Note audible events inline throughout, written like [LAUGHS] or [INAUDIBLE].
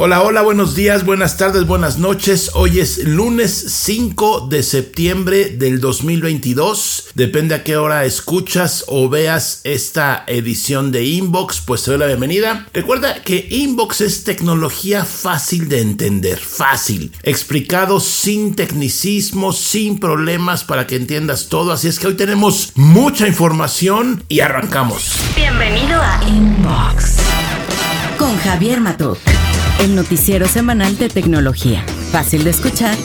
Hola, hola, buenos días, buenas tardes, buenas noches. Hoy es lunes 5 de septiembre del 2022. Depende a qué hora escuchas o veas esta edición de Inbox, pues te doy la bienvenida. Recuerda que Inbox es tecnología fácil de entender, fácil, explicado sin tecnicismo, sin problemas para que entiendas todo. Así es que hoy tenemos mucha información y arrancamos. Bienvenido a Inbox con Javier Matuk el noticiero semanal de tecnología. Fácil de escuchar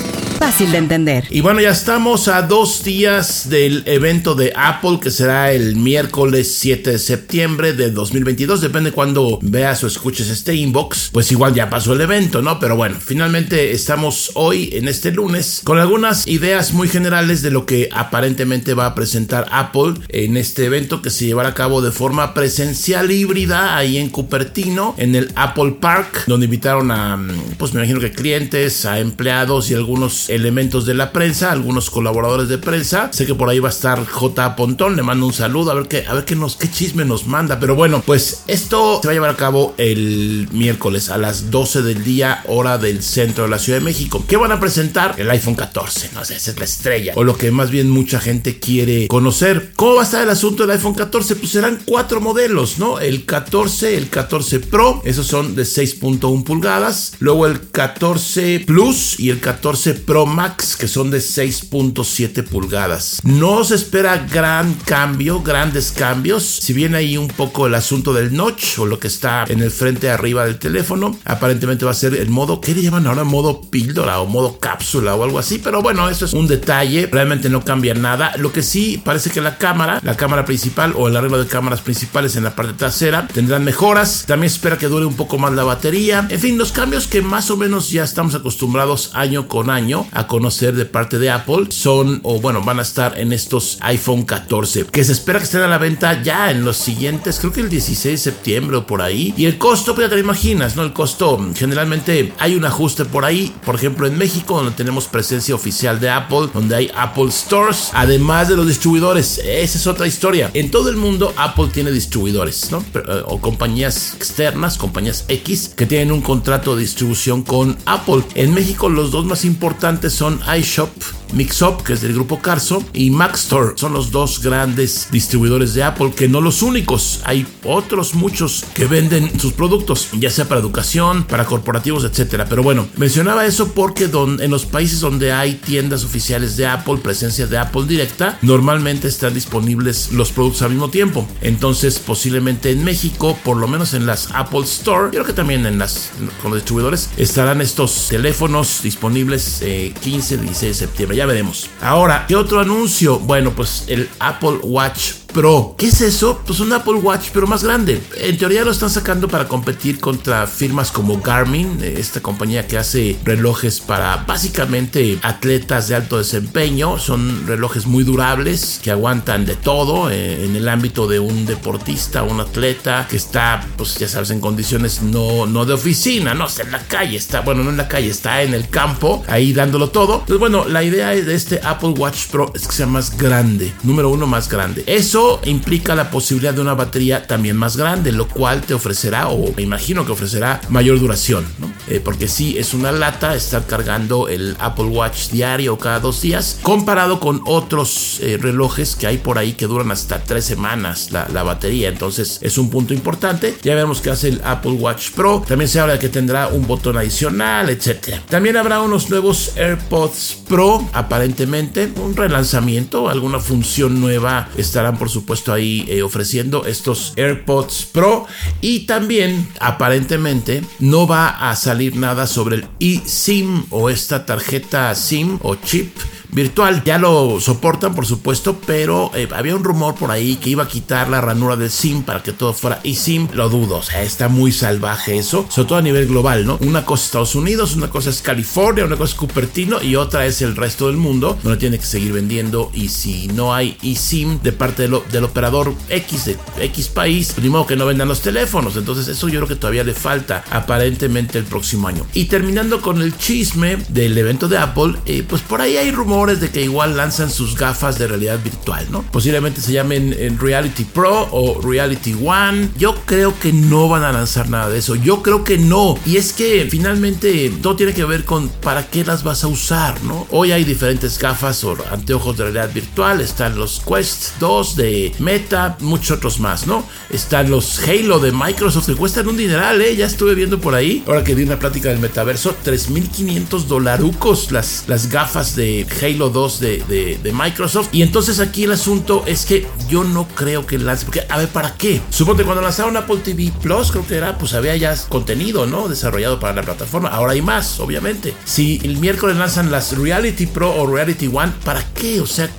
fácil de entender. Y bueno, ya estamos a dos días del evento de Apple que será el miércoles 7 de septiembre de 2022. Depende cuando veas o escuches este inbox. Pues igual ya pasó el evento, ¿no? Pero bueno, finalmente estamos hoy en este lunes con algunas ideas muy generales de lo que aparentemente va a presentar Apple en este evento que se llevará a cabo de forma presencial híbrida ahí en Cupertino, en el Apple Park, donde invitaron a, pues me imagino que clientes, a empleados y algunos elementos de la prensa, algunos colaboradores de prensa. Sé que por ahí va a estar J. Pontón, le mando un saludo, a ver qué, a ver qué nos, qué chisme nos manda. Pero bueno, pues esto se va a llevar a cabo el miércoles a las 12 del día, hora del centro de la Ciudad de México. ¿Qué van a presentar? El iPhone 14, no sé, esa es la estrella. O lo que más bien mucha gente quiere conocer. ¿Cómo va a estar el asunto del iPhone 14? Pues serán cuatro modelos, ¿no? El 14, el 14 Pro, esos son de 6.1 pulgadas. Luego el 14 Plus y el 14 Pro Max que son de 6.7 pulgadas. No se espera gran cambio, grandes cambios. Si bien hay un poco el asunto del notch o lo que está en el frente arriba del teléfono, aparentemente va a ser el modo, ¿qué le llaman ahora? Modo píldora o modo cápsula o algo así. Pero bueno, eso es un detalle. Realmente no cambia nada. Lo que sí parece que la cámara, la cámara principal o el arreglo de cámaras principales en la parte trasera tendrán mejoras. También espera que dure un poco más la batería. En fin, los cambios que más o menos ya estamos acostumbrados año con año a conocer de parte de Apple son, o bueno, van a estar en estos iPhone 14, que se espera que estén a la venta ya en los siguientes, creo que el 16 de septiembre o por ahí. Y el costo, pues ya te lo imaginas, ¿no? El costo, generalmente hay un ajuste por ahí, por ejemplo en México, donde tenemos presencia oficial de Apple, donde hay Apple Stores, además de los distribuidores. Esa es otra historia. En todo el mundo, Apple tiene distribuidores, ¿no? Eh, o compañías externas, compañías X, que tienen un contrato de distribución con Apple. En México, los dos más importantes son iShop Mixup, que es del grupo Carso, y Maxstore. Son los dos grandes distribuidores de Apple, que no los únicos. Hay otros muchos que venden sus productos, ya sea para educación, para corporativos, etcétera. Pero bueno, mencionaba eso porque en los países donde hay tiendas oficiales de Apple, presencia de Apple directa, normalmente están disponibles los productos al mismo tiempo. Entonces, posiblemente en México, por lo menos en las Apple Store, creo que también en las con los distribuidores, estarán estos teléfonos disponibles 15 eh, 16 de septiembre veremos. Ahora, ¿qué otro anuncio? Bueno, pues el Apple Watch Pro. ¿Qué es eso? Pues un Apple Watch, pero más grande. En teoría lo están sacando para competir contra firmas como Garmin, esta compañía que hace relojes para básicamente atletas de alto desempeño. Son relojes muy durables que aguantan de todo eh, en el ámbito de un deportista, un atleta que está, pues ya sabes, en condiciones no, no de oficina, no está en la calle, está, bueno, no en la calle, está en el campo, ahí dándolo todo. Entonces, bueno, la idea de este Apple Watch Pro es que sea más grande, número uno más grande. Eso implica la posibilidad de una batería también más grande, lo cual te ofrecerá, o me imagino que ofrecerá, mayor duración, eh, porque si es una lata estar cargando el Apple Watch diario cada dos días, comparado con otros eh, relojes que hay por ahí que duran hasta tres semanas la, la, batería. Entonces es un punto importante. Ya vemos que hace el Apple Watch Pro. También se habla de que tendrá un botón adicional, etc. También habrá unos nuevos AirPods Pro, aparentemente, un relanzamiento, alguna función nueva estarán por supuesto ahí eh, ofreciendo estos AirPods Pro. Y también aparentemente no va a salir nada sobre el eSIM o esta tarjeta SIM o chip virtual. Ya lo soportan, por supuesto, pero eh, había un rumor por ahí que iba a quitar la ranura del SIM para que todo fuera eSIM. Lo dudo, o sea, está muy salvaje eso, sobre todo a nivel global, ¿no? Una cosa es Estados Unidos, una cosa es California, una cosa es Cupertino y otra es el resto del mundo, donde tiene que seguir vendiendo. Y si no hay eSIM de parte del operador X de X país, ni modo que no vendan los teléfonos. Entonces, eso yo creo que todavía le falta aparentemente el próximo año. Y terminando con el chisme del evento de Apple, eh, pues por ahí hay rumores rumores de que igual lanzan sus gafas de realidad virtual, ¿no? Posiblemente se llamen en Reality Pro o Reality One. Yo creo que no van a lanzar nada de eso. Yo creo que no. Y es que finalmente todo tiene que ver con para qué las vas a usar, ¿no? Hoy hay diferentes gafas o anteojos de realidad virtual. Están los Quest 2 de Meta, muchos otros más, ¿no? Están los Halo de Microsoft que cuestan un dineral, ¿eh? Ya estuve viendo por ahí. Ahora que di una plática del metaverso, 3.500 dolarucos las, las gafas de Halo 2 de, de, Microsoft. Y entonces aquí el asunto es que yo no creo que lance. Porque, a ver, ¿para qué? Suponte cuando lanzaron Apple TV Plus, creo que era, pues había ya contenido, ¿no? Desarrollado para la plataforma. Ahora hay más, obviamente. Si el miércoles lanzan las Reality Pro o Reality One, ¿para qué? O sea,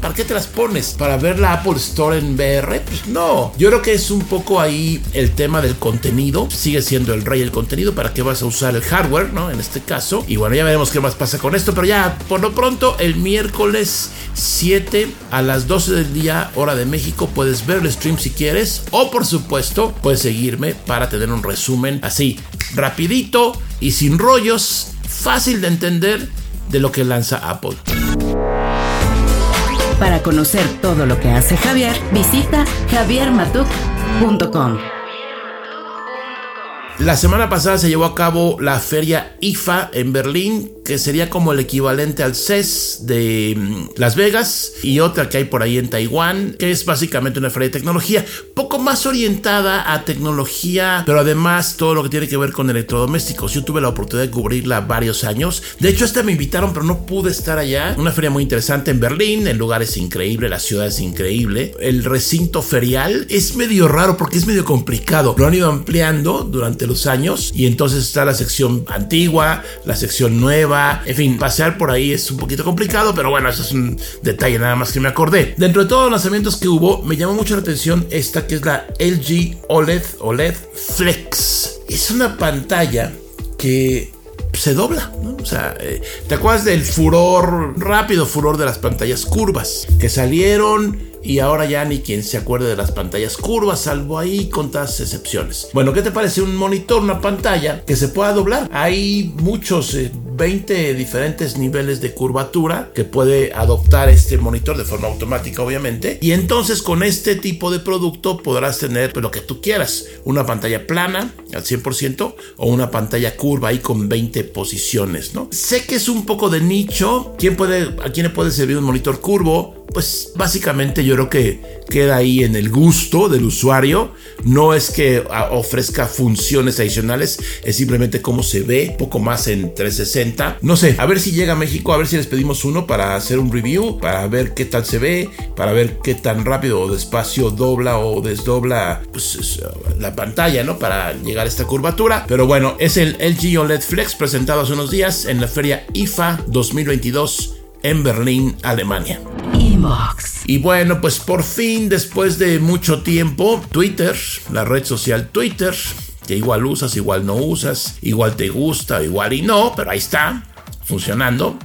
¿para qué te las pones? ¿Para ver la Apple Store en VR? Pues no. Yo creo que es un poco ahí el tema del contenido. Sigue siendo el rey el contenido. ¿Para qué vas a usar el hardware, no? En este caso. Y bueno, ya veremos qué más pasa con esto. Pero ya, por lo pronto, el miércoles 7 a las 12 del día, hora de México, puedes ver el stream si quieres. O por supuesto, puedes seguirme para tener un resumen así, rapidito y sin rollos, fácil de entender de lo que lanza Apple. Para conocer todo lo que hace Javier, visita javiermatuk.com. La semana pasada se llevó a cabo la feria IFA en Berlín, que sería como el equivalente al CES de mm, Las Vegas, y otra que hay por ahí en Taiwán, que es básicamente una feria de tecnología, poco más orientada a tecnología, pero además todo lo que tiene que ver con electrodomésticos. Yo tuve la oportunidad de cubrirla varios años. De hecho, esta me invitaron, pero no pude estar allá. Una feria muy interesante en Berlín, el lugar es increíble, la ciudad es increíble. El recinto ferial es medio raro porque es medio complicado. Lo han ido ampliando durante los años y entonces está la sección antigua, la sección nueva, en fin, pasear por ahí es un poquito complicado, pero bueno, eso es un detalle nada más que me acordé. Dentro de todos los lanzamientos que hubo, me llamó mucho la atención esta que es la LG OLED OLED Flex. Es una pantalla que se dobla, ¿no? O sea, eh, ¿te acuerdas del furor, rápido furor de las pantallas curvas que salieron? y ahora ya ni quien se acuerde de las pantallas curvas, salvo ahí contadas excepciones. Bueno, ¿qué te parece un monitor, una pantalla que se pueda doblar? Hay muchos, 20 eh, diferentes niveles de curvatura que puede adoptar este monitor de forma automática, obviamente. Y entonces con este tipo de producto podrás tener lo que tú quieras, una pantalla plana al 100% o una pantalla curva ahí con 20 posiciones, ¿no? Sé que es un poco de nicho. ¿Quién puede, ¿A quién le puede servir un monitor curvo? pues básicamente yo creo que queda ahí en el gusto del usuario. No es que ah, ofrezca funciones adicionales, es simplemente cómo se ve, poco más en 360. No sé, a ver si llega a México, a ver si les pedimos uno para hacer un review, para ver qué tal se ve, para ver qué tan rápido o despacio dobla o desdobla pues, la pantalla, ¿no? Para llegar a esta curvatura. Pero bueno, es el LG OLED Flex presentado hace unos días en la feria IFA 2022 en Berlín, Alemania. Y bueno, pues por fin, después de mucho tiempo, Twitter, la red social Twitter, que igual usas, igual no usas, igual te gusta, igual y no, pero ahí está, funcionando.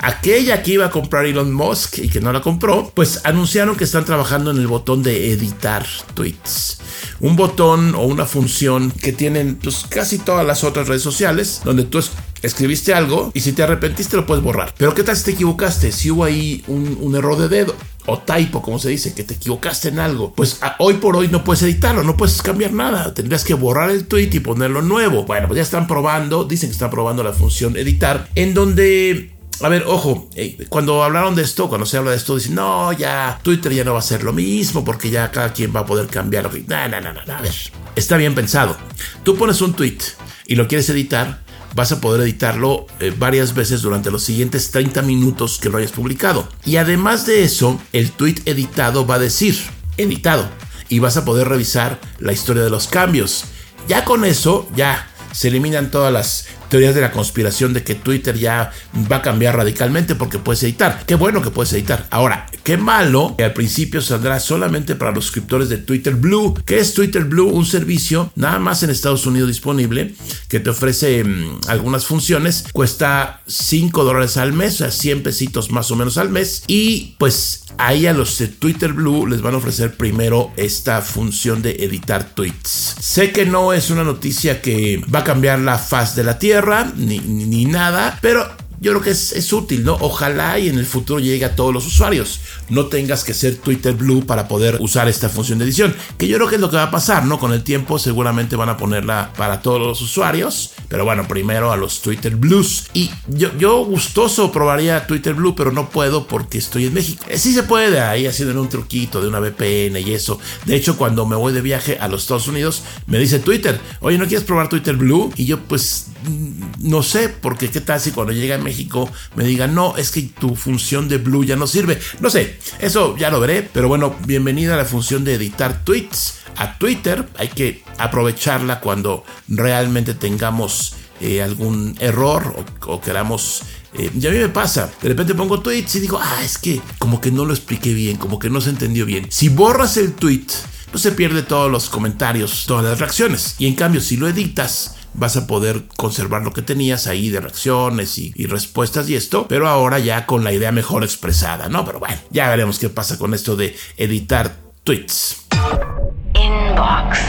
Aquella que iba a comprar Elon Musk y que no la compró, pues anunciaron que están trabajando en el botón de editar tweets. Un botón o una función que tienen pues, casi todas las otras redes sociales, donde tú escribiste algo y si te arrepentiste lo puedes borrar. Pero ¿qué tal si te equivocaste? Si hubo ahí un, error de dedo o typo, como se dice, que te equivocaste en algo, pues hoy por hoy no puedes editarlo, no puedes cambiar nada. Tendrías que borrar el tweet y ponerlo nuevo. Bueno, pues ya están probando, dicen que están probando la función editar, en donde a ver, ojo, cuando hablaron de esto, cuando se habla de esto, dicen, no, ya Twitter ya no va a ser lo mismo porque ya cada quien va a poder cambiarlo. No, no, no, no, a ver, está bien pensado. Tú pones un tweet y lo quieres editar, vas a poder editarlo eh, varias veces durante los siguientes 30 minutos que lo hayas publicado. Y además de eso, el tweet editado va a decir editado y vas a poder revisar la historia de los cambios. Ya con eso, ya se eliminan todas las teorías de la conspiración de que Twitter ya va a cambiar radicalmente porque puedes editar. Qué bueno que puedes editar. Ahora, qué malo que al principio saldrá solamente para los suscriptores de Twitter Blue. ¿Qué es Twitter Blue? Un servicio nada más en Estados Unidos disponible que te ofrece mm, algunas funciones. Cuesta 5 dólares al mes, o sea, 100 pesitos más o menos al mes. Y pues ahí a los de Twitter Blue les van a ofrecer primero esta función de editar tweets. Sé que no es una noticia que va a cambiar la faz de la Tierra ni, ni, nada, pero yo creo que es, útil, ¿no? Ojalá y en el futuro llegue a todos los usuarios. No tengas que ser Twitter Blue para poder usar esta función de edición. Que yo creo que es lo que va a pasar, ¿no? Con el tiempo seguramente van a ponerla para todos los usuarios. Pero bueno, primero a los Twitter Blues. Y yo, yo gustoso probaría Twitter Blue, pero no puedo porque estoy en México. Eh, sí se puede ahí haciendo un truquito de una VPN y eso. De hecho, cuando me voy de viaje a los Estados Unidos, me dice Twitter, oye, ¿no quieres probar Twitter Blue? Y yo pues mm, no sé, porque qué tal si cuando llega México me digan, no, es que tu función de Blue ya no sirve. No sé, eso ya lo veré, pero bueno, bienvenida a la función de editar tweets a Twitter. Hay que aprovecharla cuando realmente tengamos eh, algún error o, queramos... Eh, ya a mí me pasa, de repente pongo tweets y digo, ah, es que como que no lo expliqué bien, como que no se entendió bien. Si borras el tweet, no se pierde todos los comentarios, todas las reacciones. Y en cambio, si lo editas, vas a poder conservar lo que tenías ahí de reacciones y, respuestas y esto, pero ahora ya con la idea mejor expresada, ¿no? Pero bueno, ya veremos qué pasa con esto de editar tweets.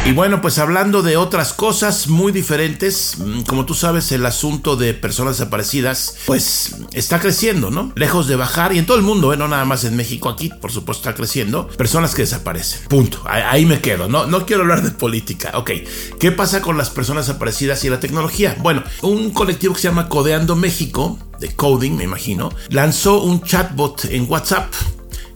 Y bueno, pues hablando de otras cosas muy diferentes, mm, como tú sabes, el asunto de personas desaparecidas, pues está creciendo, ¿no? Lejos de bajar, y en todo el mundo, ¿eh? no nada más en México, aquí por supuesto está creciendo, personas que desaparecen. Punto. Ahí, me quedo, no, no quiero hablar de política. Ok, ¿qué pasa con las personas desaparecidas y la tecnología? Bueno, un colectivo que se llama Codeando México, de coding, me imagino, lanzó un chatbot en WhatsApp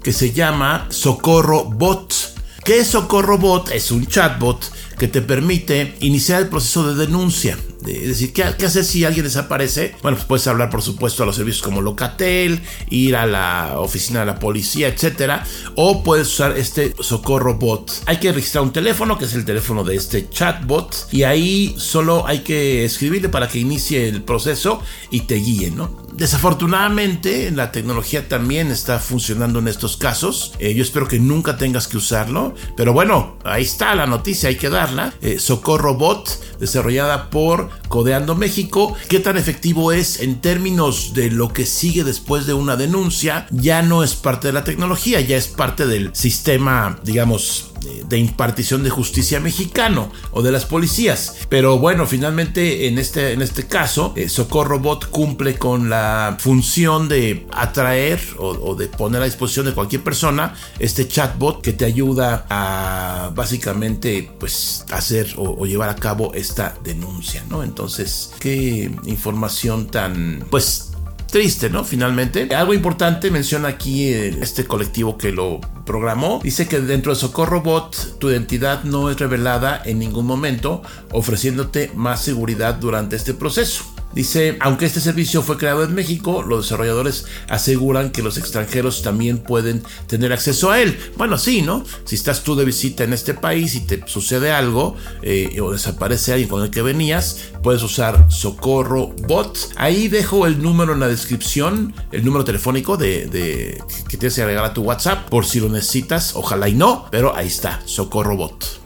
que se llama Socorro Bot ¿Qué es Socorro Bot? Es un chatbot que te permite iniciar el proceso de denuncia. Es decir, ¿qué, hacer si alguien desaparece? Bueno, pues puedes hablar, por supuesto, a los servicios como Locatel, ir a la oficina de la policía, etcétera, o puedes usar este socorro bot. Hay que registrar un teléfono, que es el teléfono de este chatbot, y ahí solo hay que escribirle para que inicie el proceso y te guíe, ¿no? Desafortunadamente, la tecnología también está funcionando en estos casos. Eh, yo espero que nunca tengas que usarlo, pero bueno, ahí está la noticia, hay que darla. Eh, Socorro Bot, desarrollada por Codeando México. ¿Qué tan efectivo es en términos de lo que sigue después de una denuncia? Ya no es parte de la tecnología, ya es parte del sistema, digamos, de impartición de justicia mexicano o de las policías. Pero bueno, finalmente en este, en este caso, eh, Socorro Bot cumple con la función de atraer o, de poner a disposición de cualquier persona este chatbot que te ayuda a básicamente pues hacer o, o llevar a cabo esta denuncia, ¿no? Entonces, qué información tan pues triste, ¿no? Finalmente. Algo importante menciona aquí eh, este colectivo que lo programó. Dice que dentro de Socorro Bot tu identidad no es revelada en ningún momento, ofreciéndote más seguridad durante este proceso. Dice, aunque este servicio fue creado en México, los desarrolladores aseguran que los extranjeros también pueden tener acceso a él. Bueno, sí, ¿no? Si estás tú de visita en este país y te sucede algo eh, o desaparece alguien con el que venías, puedes usar Socorro Bot. Ahí dejo el número en la descripción, el número telefónico de, que tienes que agregar a tu WhatsApp por si lo necesitas. Ojalá y no, pero ahí está, Socorro Bot.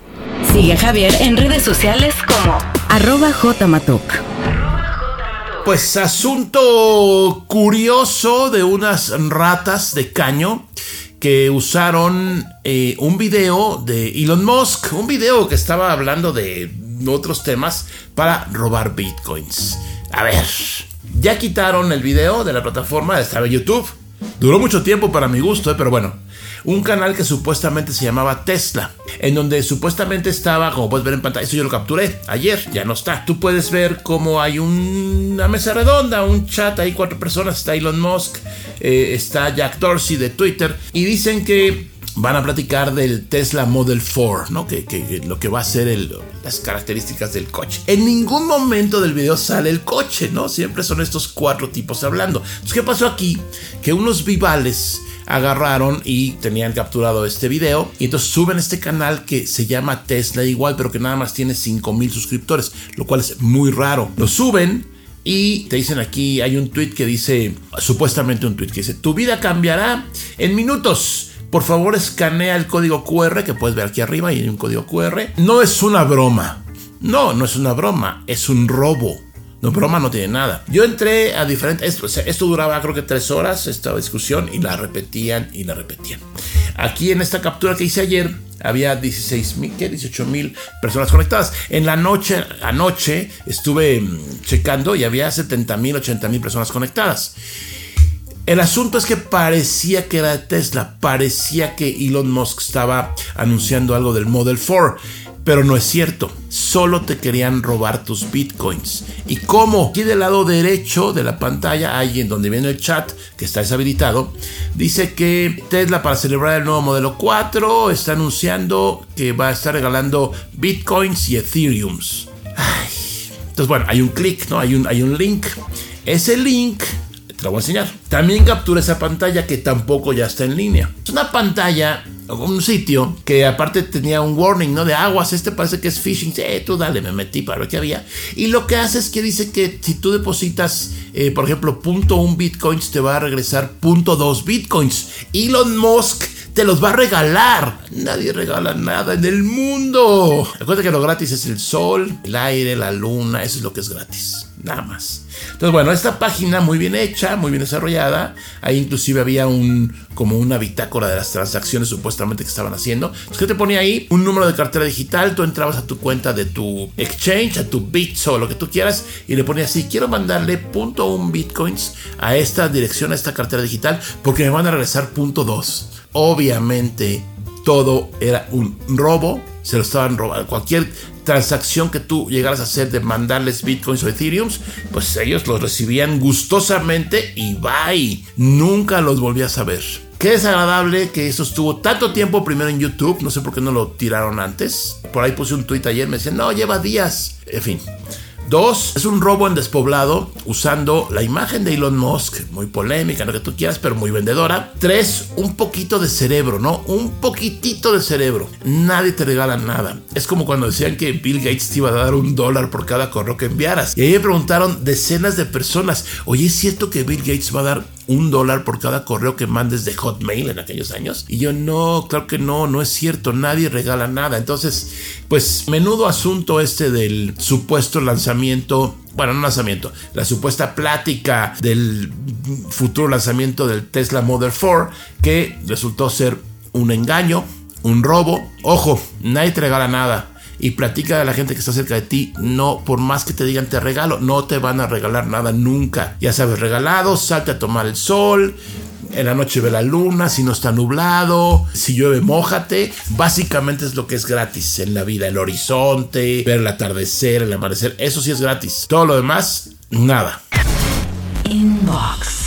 Sigue Javier en redes sociales como arroba jmatok. Pues asunto curioso de unas ratas de caño que usaron eh, un video de Elon Musk, un video que estaba hablando de otros temas para robar bitcoins. A ver, ya quitaron el video de la plataforma, estaba en YouTube. Duró mucho tiempo para mi gusto, eh, pero bueno, un canal que supuestamente se llamaba Tesla, en donde supuestamente estaba, como puedes ver en pantalla, eso yo lo capturé ayer, ya no está. Tú puedes ver cómo hay una mesa redonda, un chat, hay cuatro personas, está Elon Musk, eh, está Jack Dorsey de Twitter, y dicen que van a platicar del Tesla Model 4, ¿no? Que, lo que va a ser las características del coche. En ningún momento del video sale el coche, ¿no? Siempre son estos cuatro tipos hablando. Entonces, ¿qué pasó aquí? Que unos vivales agarraron y tenían capturado este video. Y entonces suben este canal que se llama Tesla igual pero que nada más tiene 5000 suscriptores lo cual es muy raro. Lo suben y te dicen aquí hay un tweet que dice supuestamente un tweet que dice tu vida cambiará en minutos. Por favor escanea el código QR que puedes ver aquí arriba y hay un código QR no es una broma. No no es una broma. Es un robo No, broma no tiene nada. Yo entré a diferentes... Esto, duraba creo que tres horas, esta discusión, y la repetían y la repetían. Aquí en esta captura que hice ayer había 16 mil, 18 mil personas conectadas. En la noche, anoche estuve mm, checando y había 70 mil, 80 mil personas conectadas. El asunto es que parecía que era Tesla, parecía que Elon Musk estaba anunciando algo del Model 4. Pero no es cierto, solo te querían robar tus bitcoins. ¿Y cómo? Aquí del lado derecho de la pantalla, ahí en donde viene el chat, que está deshabilitado, dice que Tesla para celebrar el nuevo modelo 4 está anunciando que va a estar regalando bitcoins y ethereums. Entonces bueno, hay un clic, ¿no? Hay un, hay un link. Ese link te lo voy a enseñar. También captura esa pantalla que tampoco ya está en línea. Es una pantalla un sitio que aparte tenía un warning, ¿no? De aguas, este parece que es phishing. Sí, tú dale, me metí para ver qué había. Y lo que hace es que dice que si tú depositas, eh, por ejemplo, punto un bitcoins, te va a regresar punto dos bitcoins. Elon Musk te los va a regalar. Nadie regala nada en el mundo. Recuerda que lo gratis es el sol, el aire, la luna, eso es lo que es gratis. Nada más. Entonces, bueno, esta página muy bien hecha, muy bien desarrollada. Ahí inclusive había un como una bitácora de las transacciones supuestamente que estaban haciendo. Entonces, ¿qué te ponía ahí? Un número de cartera digital. Tú entrabas a tu cuenta de tu exchange, a tu Bits o lo que tú quieras, y le ponías así, quiero mandarle punto un bitcoins a esta dirección, a esta cartera digital, porque me van a regresar punto dos. Obviamente, todo era un robo. Se lo estaban robando. Cualquier transacción que tú llegaras a hacer de mandarles bitcoins o ethereums, pues ellos los recibían gustosamente y bye. Nunca los volvías a ver. Qué desagradable que eso estuvo tanto tiempo primero en YouTube, no sé por qué no lo tiraron antes. Por ahí puse un tweet ayer, me decían, no, lleva días. En fin, Dos, es un robo en despoblado usando la imagen de Elon Musk, muy polémica, lo que tú quieras, pero muy vendedora. Tres, un poquito de cerebro, ¿no? Un poquitito de cerebro. Nadie te regala nada. Es como cuando decían que Bill Gates te iba a dar un dólar por cada correo que enviaras. Y ahí me preguntaron decenas de personas, oye, ¿es cierto que Bill Gates va a dar un dólar por cada correo que mandes de Hotmail en aquellos años. Y yo no, claro que no, no es cierto, nadie regala nada. Entonces, pues menudo asunto este del supuesto lanzamiento bueno, no lanzamiento, la supuesta plática del futuro lanzamiento del Tesla Model 4, que resultó ser un engaño, un robo. Ojo, nadie te regala nada y platica a la gente que está cerca de ti. No, por más que te digan te regalo, no te van a regalar nada nunca. Ya sabes, regalado, salte a tomar el sol. En la noche ve la luna, si no está nublado, si llueve, mójate. Básicamente es lo que es gratis en la vida. El horizonte, ver el atardecer, el amanecer, eso sí es gratis. Todo lo demás, nada. Inbox.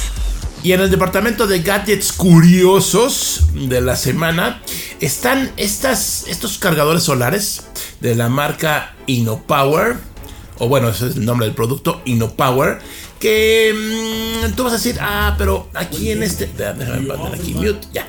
Y en el departamento de gadgets curiosos de la semana están estas, estos cargadores solares de la marca InnoPower, o bueno, ese es el nombre del producto, InnoPower, que mm, tú vas a decir, ah, pero aquí en este, déjame poner aquí mute, ya.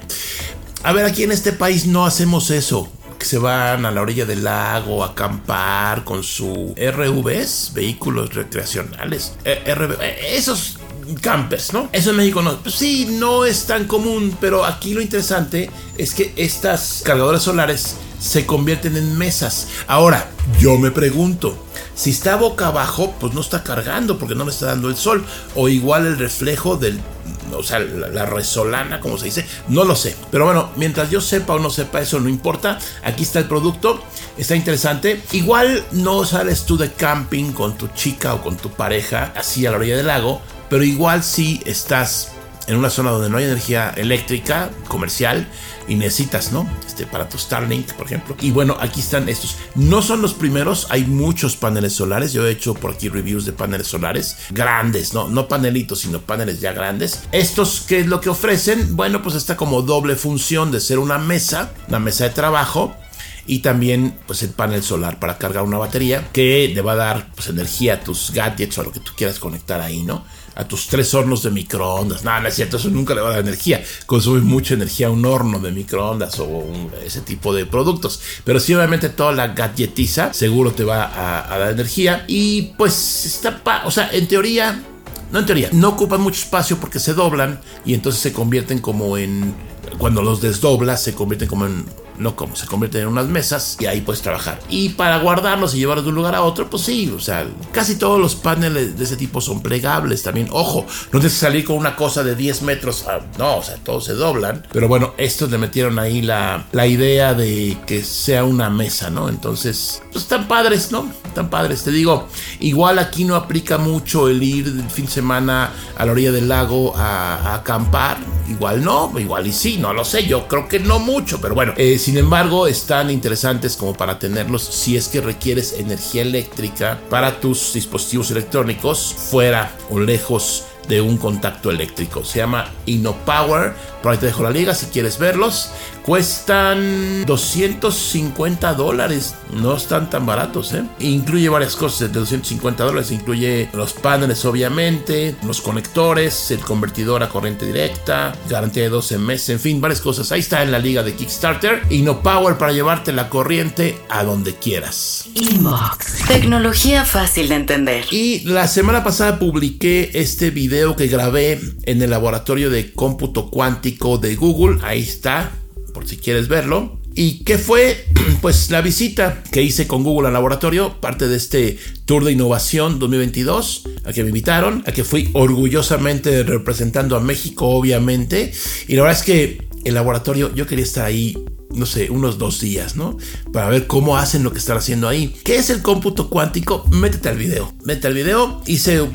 A ver, aquí en este país no hacemos eso que se van a la orilla del lago a acampar con su RVs, vehículos recreacionales. Eh, eh, esos campers, ¿no? Eso en México no. Pues sí, no es tan común, pero aquí lo interesante es que estas cargadores solares se convierten en mesas. Ahora, yo me pregunto, si está boca abajo, pues no está cargando porque no le está dando el sol. O igual el reflejo del, o sea, la, resolana, como se dice, no lo sé. Pero bueno, mientras yo sepa o no sepa, eso no importa. Aquí está el producto, está interesante. Igual no sales tú de camping con tu chica o con tu pareja así a la orilla del lago, pero igual si estás en una zona donde no hay energía eléctrica comercial y necesitas, ¿no? Este, para tu Starlink, por ejemplo. Y bueno, aquí están estos. No son los primeros, hay muchos paneles solares. Yo he hecho por aquí reviews de paneles solares grandes, ¿no? No panelitos, sino paneles ya grandes. Estos, ¿qué es lo que ofrecen? Bueno, pues está como doble función de ser una mesa, una mesa de trabajo y también pues el panel solar para cargar una batería que le va a dar pues energía a tus gadgets o a lo que tú quieras conectar ahí, ¿no? A tus tres hornos de microondas. No, no es cierto, eso nunca le va a dar energía. Consume mucha energía un horno de microondas o ese tipo de productos. Pero sí, obviamente, toda la galletiza seguro te va a, dar energía. Y pues está, o sea, en teoría, no en teoría, no ocupan mucho espacio porque se doblan y entonces se convierten como en, cuando los desdoblas, se convierten como en no como, se convierten en unas mesas y ahí puedes trabajar. Y para guardarlos y llevarlos de un lugar a otro, pues sí, o sea, casi todos los paneles de ese tipo son plegables también. Ojo, no tienes que salir con una cosa de 10 metros, no, o sea, todos se doblan. Pero bueno, estos le metieron ahí la, la idea de que sea una mesa, ¿no? Entonces, pues están padres, ¿no? Están padres, te digo, igual aquí no aplica mucho el ir el fin de semana a la orilla del lago a, acampar. Igual no, igual y sí, no lo sé, yo creo que no mucho, pero bueno, eh, sin embargo están interesantes como para tenerlos si es que requieres energía eléctrica para tus dispositivos electrónicos fuera o lejos de un contacto eléctrico. Se llama InnoPower. Por ahí te dejo la liga si quieres verlos. Cuestan 250 dólares. No están tan baratos, ¿eh? Incluye varias cosas de 250 dólares. Incluye los paneles, obviamente, los conectores, el convertidor a corriente directa, garantía de 12 meses, en fin, varias cosas. Ahí está en la liga de Kickstarter. Y no Power para llevarte la corriente a donde quieras. Inbox. Tecnología fácil de entender. Y la semana pasada publiqué este video que grabé en el laboratorio de cómputo cuántico de Google. Ahí está por si quieres verlo. ¿Y qué fue? [CLEARS THROAT] Pues la visita que hice con Google al laboratorio, parte de este Tour de Innovación 2022, a que me invitaron, a que fui orgullosamente representando a México, obviamente. Y la verdad es que el laboratorio, yo quería estar ahí no sé, unos dos días, ¿no? Para ver cómo hacen lo que están haciendo ahí. ¿Qué es el cómputo cuántico? Métete al video. Métete al video. Hice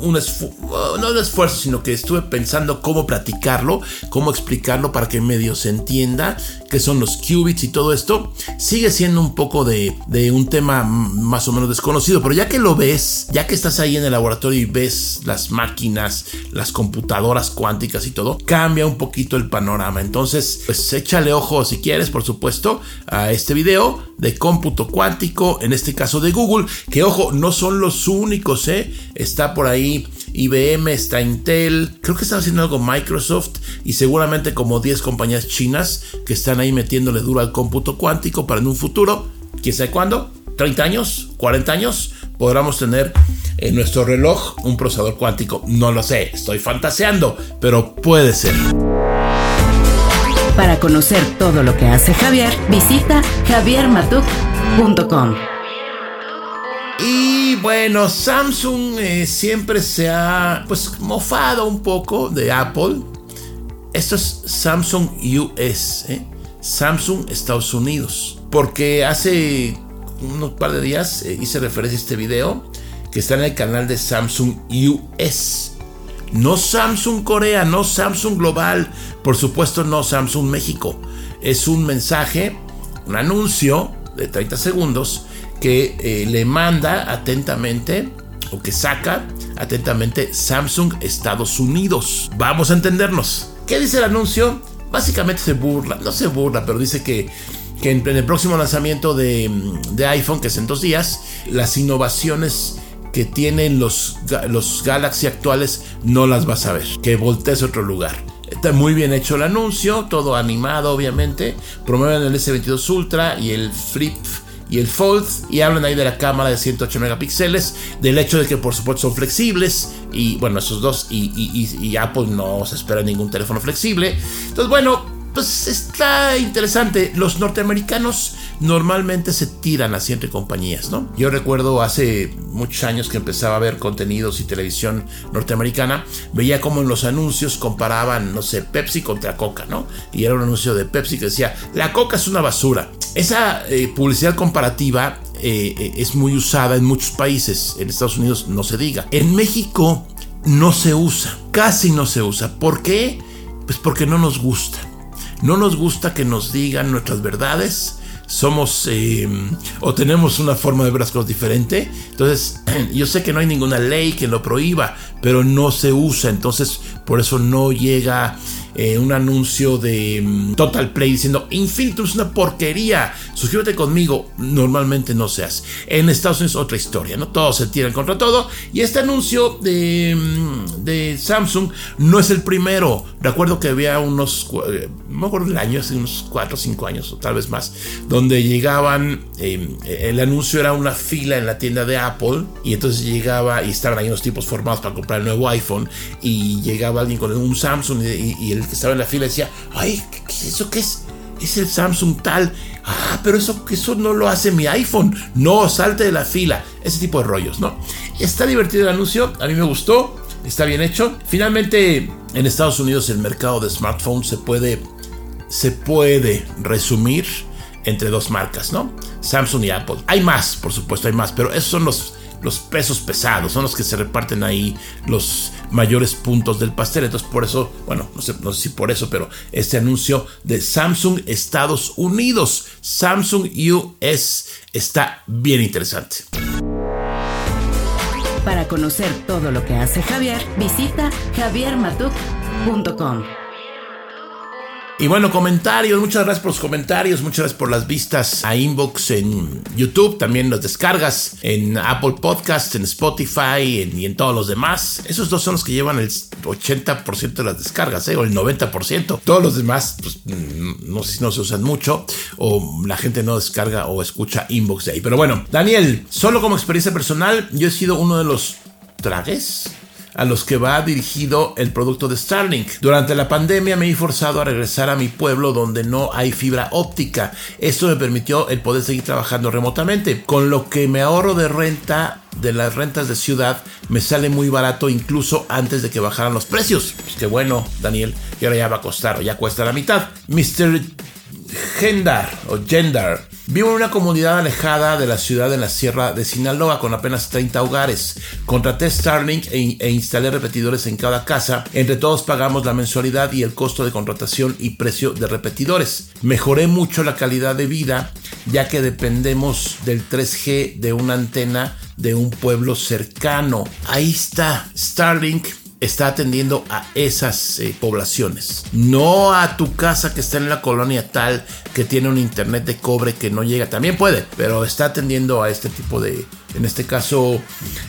un esfuerzo, no un esfuerzo, sino que estuve pensando cómo platicarlo, cómo explicarlo para que medio se entienda qué son los qubits y todo esto. Sigue siendo un poco de, de, un tema más o menos desconocido, pero ya que lo ves, ya que estás ahí en el laboratorio y ves las máquinas, las computadoras cuánticas y todo, cambia un poquito el panorama. Entonces, pues échale ojo si quieres, por supuesto, a este video de cómputo cuántico, en este caso de Google, que ojo, no son los únicos, ¿eh? Está por ahí IBM, está Intel, creo que está haciendo algo Microsoft y seguramente como 10 compañías chinas que están ahí metiéndole duro al cómputo cuántico para en un futuro, quién sabe cuándo, 30 años, 40 años, podamos tener en nuestro reloj un procesador cuántico. No lo sé, estoy fantaseando, pero puede ser. Para conocer todo lo que hace Javier, visita javiermatuk.com. Bueno, Samsung eh, siempre se ha pues mofado un poco de Apple. Esto es Samsung US, ¿eh? Samsung Estados Unidos. Porque hace unos par de días eh, hice referencia a este video que está en el canal de Samsung US. No Samsung Corea, no Samsung Global, por supuesto no Samsung México. Es un mensaje, un anuncio de 30 segundos que eh, le manda atentamente o que saca atentamente Samsung Estados Unidos. Vamos a entendernos. ¿Qué dice el anuncio? Básicamente se burla, no se burla, pero dice que, que en, el próximo lanzamiento de, de, iPhone, que es en dos días, las innovaciones que tienen los, los Galaxy actuales no las vas a ver. Que voltees a otro lugar. Está muy bien hecho el anuncio, todo animado obviamente. Promueven el S22 Ultra y el Flip y el Fold y hablan ahí de la cámara de 108 megapíxeles, del hecho de que por supuesto son flexibles y bueno, esos dos y, y Apple no se espera ningún teléfono flexible. Entonces bueno, pues está interesante. Los norteamericanos normalmente se tiran así entre compañías, ¿no? Yo recuerdo hace muchos años que empezaba a ver contenidos y televisión norteamericana, veía como en los anuncios comparaban, no sé, Pepsi contra Coca, ¿no? Y era un anuncio de Pepsi que decía, la Coca es una basura. Esa eh, publicidad comparativa eh, eh, es muy usada en muchos países, en Estados Unidos no se diga. En México no se usa, casi no se usa. ¿Por qué? Pues porque no nos gusta. No nos gusta que nos digan nuestras verdades. Somos eh, o tenemos una forma de ver las cosas diferente. Entonces, [CLEARS THROAT] yo sé que no hay ninguna ley que lo prohíba, pero no se usa. Entonces, por eso no llega eh, un anuncio de mm, Total Play diciendo Infinito es una porquería, suscríbete conmigo. Normalmente no se hace. En Estados Unidos otra historia, ¿no? Todos se tiran contra todo. Y este anuncio de, mm, de Samsung no es el primero. Recuerdo que había unos, eh, no me acuerdo el año, hace unos 4 o 5 años o tal vez más, donde llegaban, em, el anuncio era una fila en la tienda de Apple y entonces llegaba y estaban ahí unos tipos formados para comprar el nuevo iPhone y llegaba alguien con un Samsung y, y el que estaba en la fila decía, ay, ¿qué, es eso? ¿Qué es? es el Samsung tal. Ah, pero eso, eso no lo hace mi iPhone. No, salte de la fila. Ese tipo de rollos, ¿no? Está divertido el anuncio, a mí me gustó, está bien hecho. Finalmente, en Estados Unidos el mercado de smartphones se puede, se puede resumir entre dos marcas, ¿no? Samsung y Apple. Hay más, por supuesto, hay más, pero esos son los los pesos pesados, son los que se reparten ahí los mayores puntos del pastel. Entonces, por eso, bueno, no sé, no sé si por eso, pero este anuncio de Samsung Estados Unidos, Samsung US, está bien interesante. Para conocer todo lo que hace Javier, visita javiermatuk.com. Y bueno, comentarios, muchas gracias por los comentarios, muchas gracias por las vistas a inbox en YouTube, también las descargas en Apple Podcast, en Spotify y en todos los demás. Esos dos son los que llevan el 80% de las descargas, ¿eh? o el 90%. Todos los demás, pues mm, no sé si no se usan mucho o la gente no descarga o escucha inbox de ahí. Pero bueno, Daniel, solo como experiencia personal, yo he sido uno de los tragues a los que va dirigido el producto de Starlink. Durante la pandemia me he forzado a regresar a mi pueblo donde no hay fibra óptica. Esto me permitió el poder seguir trabajando remotamente, con lo que me ahorro de renta de las rentas de ciudad me sale muy barato incluso antes de que bajaran los precios. Pues qué bueno, Daniel, y ahora ya va a costar o ya cuesta la mitad. Mr. Gendar o Gendar. Vivo en una comunidad alejada de la ciudad en la sierra de Sinaloa con apenas 30 hogares. Contraté Starlink e, e, instalé repetidores en cada casa. Entre todos pagamos la mensualidad y el costo de contratación y precio de repetidores. Mejoré mucho la calidad de vida ya que dependemos del 3G de una antena de un pueblo cercano. Ahí está Starlink está atendiendo a esas eh, poblaciones, no a tu casa que está en la colonia tal que tiene un internet de cobre que no llega, también puede, pero está atendiendo a este tipo de, en este caso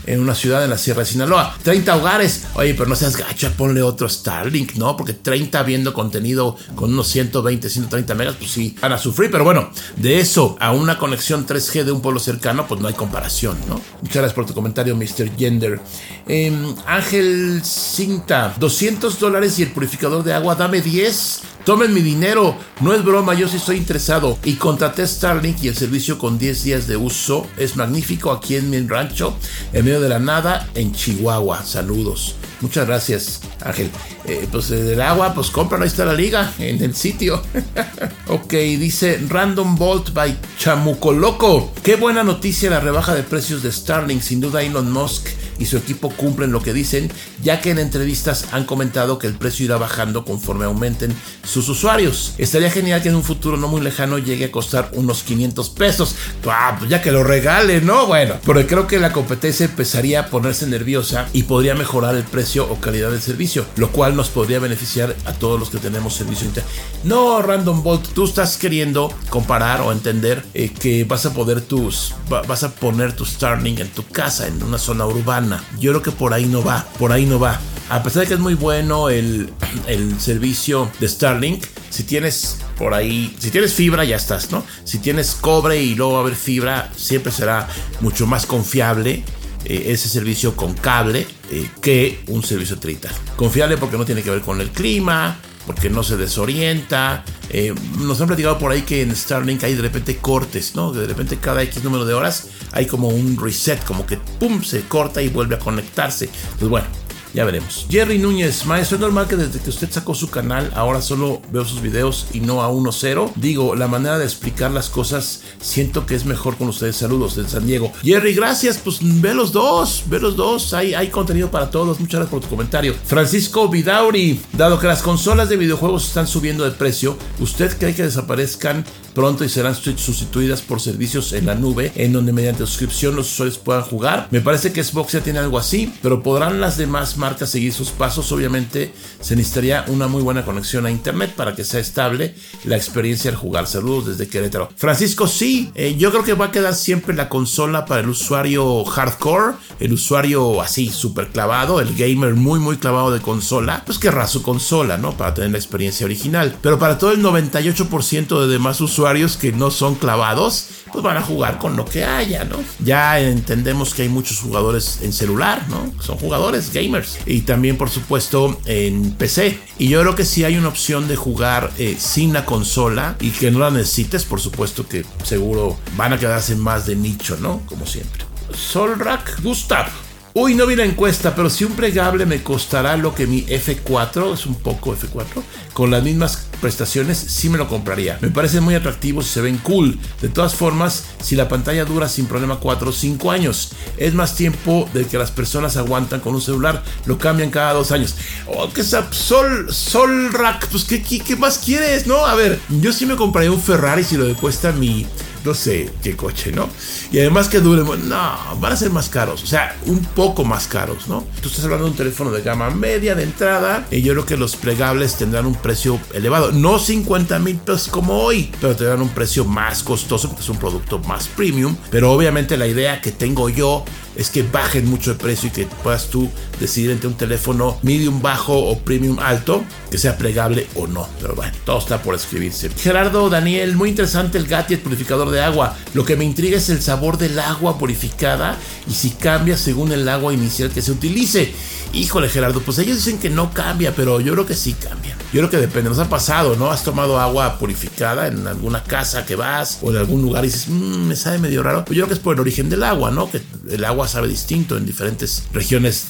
en una ciudad en la Sierra de Sinaloa. 30 hogares, oye, pero no seas gacha, ponle otro Starlink, ¿no? Porque 30 viendo contenido con unos 120, 130 megas, pues sí, van a sufrir, pero bueno, de eso a una conexión 3G de un pueblo cercano, pues no hay comparación, ¿no? Muchas gracias por tu comentario, Mr. Gender. Em, Ángel Cinta, 200 dólares y el purificador de agua, dame 10. Tomen mi dinero, no es broma, yo sí estoy interesado. Y contraté Starlink y el servicio con 10 días de uso es magnífico aquí en mi rancho, en medio de la nada, en Chihuahua. Saludos. Muchas gracias, Ángel. Eh, pues del agua, pues compran, ahí está la liga, en el sitio. [LAUGHS] ok, dice Random Bolt by Chamuco Loco. Qué buena noticia la rebaja de precios de Starlink. Sin duda Elon Musk y su equipo cumplen lo que dicen, ya que en entrevistas han comentado que el precio irá bajando conforme aumenten sus usuarios. Estaría genial que en un futuro no muy lejano llegue a costar unos 500 pesos. Ah, pues ya que lo regale, ¿no? Bueno, pero creo que la competencia empezaría a ponerse nerviosa y podría mejorar el precio o calidad del servicio, lo cual nos podría beneficiar a todos los que tenemos servicio internet. No, Random Bolt, tú estás queriendo comparar o entender eh, que vas a poder tus, vas a poner tu Starlink en tu casa, en una zona urbana yo creo que por ahí no va, por ahí no va. A pesar de que es muy bueno el, [CLEARS THROAT] el servicio de Starlink, si tienes por ahí, si tienes fibra ya estás, ¿no? Si tienes cobre y luego va a haber fibra, siempre será mucho más confiable eh, ese servicio con cable eh, que un servicio trital. Confiable porque no tiene que ver con el clima, porque no se desorienta. Eh, nos han platicado por ahí que en Starlink hay de repente cortes, ¿no? De repente cada X número de horas hay como un reset, como que pum, se corta y vuelve a conectarse. Pues bueno, ya veremos. Jerry Núñez, maestro, es normal que desde que usted sacó su canal ahora solo veo sus videos y no a 1-0. Digo, la manera de explicar las cosas siento que es mejor con ustedes. Saludos de San Diego. Jerry, gracias. Pues ve los dos, ve los dos. Hay, hay contenido para todos. Muchas gracias por tu comentario. Francisco Vidauri, dado que las consolas de videojuegos están subiendo de precio, ¿usted cree que desaparezcan pronto y serán sustituidas por servicios en la nube en donde mediante suscripción los usuarios puedan jugar? Me parece que Xbox ya tiene algo así, pero podrán las demás marcas marca seguir sus pasos, obviamente se necesitaría una muy buena conexión a internet para que sea estable la experiencia al jugar. Saludos desde Querétaro. Francisco, sí, eh, yo creo que va a quedar siempre la consola para el usuario hardcore, el usuario así súper clavado, el gamer muy muy clavado de consola, pues querrá su consola, ¿no? Para tener la experiencia original. Pero para todo el 98% de demás usuarios que no son clavados, pues van a jugar con lo que haya, ¿no? Ya entendemos que hay muchos jugadores en celular, ¿no? Son jugadores, gamers. Y también, por supuesto, en PC. Y yo creo que si hay una opción de jugar eh, sin la consola y que no la necesites, por supuesto que seguro van a quedarse más de nicho, ¿no? Como siempre. Solrak Gustav. Uy, no vi la encuesta, pero si un plegable me costará lo que mi F4, es un poco F4, con las mismas prestaciones, sí me lo compraría. Me parecen muy atractivos y se ven cool. De todas formas, si la pantalla dura sin problema 4 o 5 años, es más tiempo del que las personas aguantan con un celular, lo cambian cada dos años. Oh, que Sol, Sol Rack, pues ¿qué, ¿qué, más quieres, no? A ver, yo sí me compraría un Ferrari si lo cuesta mi no sé qué coche, ¿no? Y además que dure, no, van a ser más caros, o sea, un poco más caros, ¿no? Tú estás hablando de un teléfono de gama media de entrada y yo creo que los plegables tendrán un precio elevado, no 50 mil pesos como hoy, pero tendrán un precio más costoso porque es un producto más premium, pero obviamente la idea que tengo yo es que bajen mucho de precio y que puedas tú decidir entre un teléfono medium bajo o premium alto, que sea plegable o no. Pero bueno, todo está por escribirse. Gerardo Daniel, muy interesante el gadget purificador de agua. Lo que me intriga es el sabor del agua purificada y si cambia según el agua inicial que se utilice. Híjole Gerardo, pues ellos dicen que no cambia, pero yo creo que sí cambia. Yo creo que depende, nos ha pasado, ¿no? Has tomado agua purificada en alguna casa que vas o en algún lugar y dices, mmm, me sabe medio raro. Yo creo que es por el origen del agua, ¿no? Que el agua sabe distinto en diferentes regiones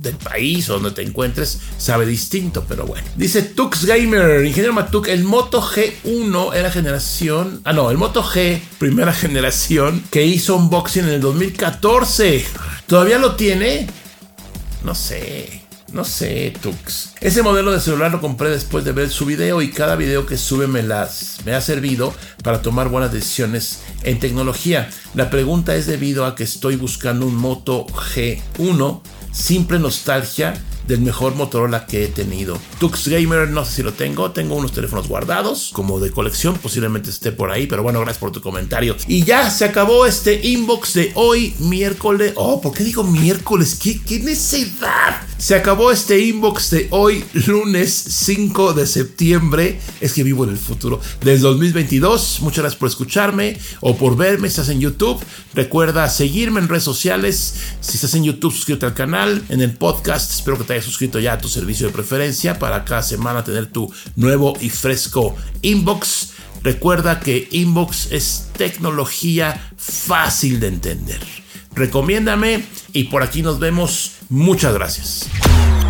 del país o donde te encuentres, sabe distinto, pero bueno. Dice Tux Gamer, ingeniero Matuk, el Moto G1 era generación, ah no, el Moto G, primera [LAUGHS] generación, que hizo unboxing en el 2014. ¿Todavía lo tiene? No sé. No sé, Tux. Ese modelo de celular lo compré después de ver su video y cada video que sube me, las, me ha servido para tomar buenas decisiones en tecnología. La pregunta es debido a que estoy buscando un Moto G1, simple nostalgia del mejor Motorola que he tenido. Tux Gamer, no sé si lo tengo, tengo unos teléfonos guardados como de colección, posiblemente esté por ahí, pero bueno, gracias por tu comentario. Y ya se acabó este inbox de hoy, miércoles. Oh, ¿por qué digo miércoles? ¿Qué, qué necesidad? Se acabó este inbox de hoy, lunes 5 de septiembre. Es que vivo en el futuro del 2022. Muchas gracias por escucharme o por verme. Estás en YouTube. Recuerda seguirme en redes sociales. Si estás en YouTube, suscríbete al canal. En el podcast, espero que te hayas suscrito ya a tu servicio de preferencia para cada semana tener tu nuevo y fresco inbox. Recuerda que inbox es tecnología fácil de entender. Recomiéndame y por aquí nos vemos. Muchas gracias.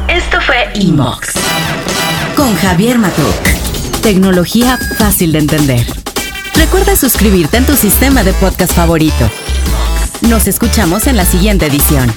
Esto fue Inbox con Javier Matuk. Tecnología fácil de entender. Recuerda suscribirte en tu sistema de podcast favorito. Nos escuchamos en la siguiente edición.